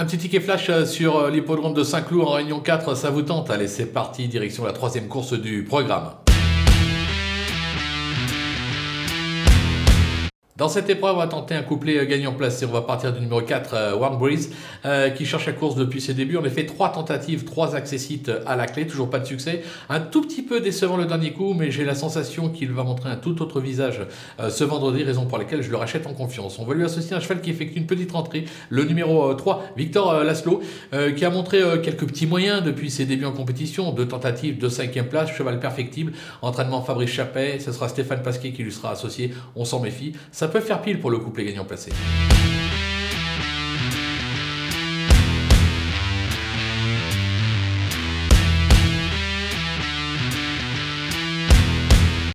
Un petit ticket flash euh, sur euh, l'hippodrome de Saint-Cloud en Réunion 4, ça vous tente? Allez, c'est parti, direction la troisième course du programme. Dans cette épreuve, on va tenter un couplet euh, gagnant placé. On va partir du numéro 4, euh, Warm Breeze, euh, qui cherche la course depuis ses débuts. On a fait trois tentatives, trois accessites à la clé, toujours pas de succès. Un tout petit peu décevant le dernier coup, mais j'ai la sensation qu'il va montrer un tout autre visage ce vendredi, raison pour laquelle je le rachète en confiance. On va lui associer un cheval qui effectue une petite rentrée, le numéro 3, Victor Laszlo, qui a montré quelques petits moyens depuis ses débuts en compétition. Deux tentatives, de cinquième place, cheval perfectible, entraînement Fabrice Chappet, ce sera Stéphane Pasquet qui lui sera associé, on s'en méfie. Peut faire pile pour le couplet gagnant placé.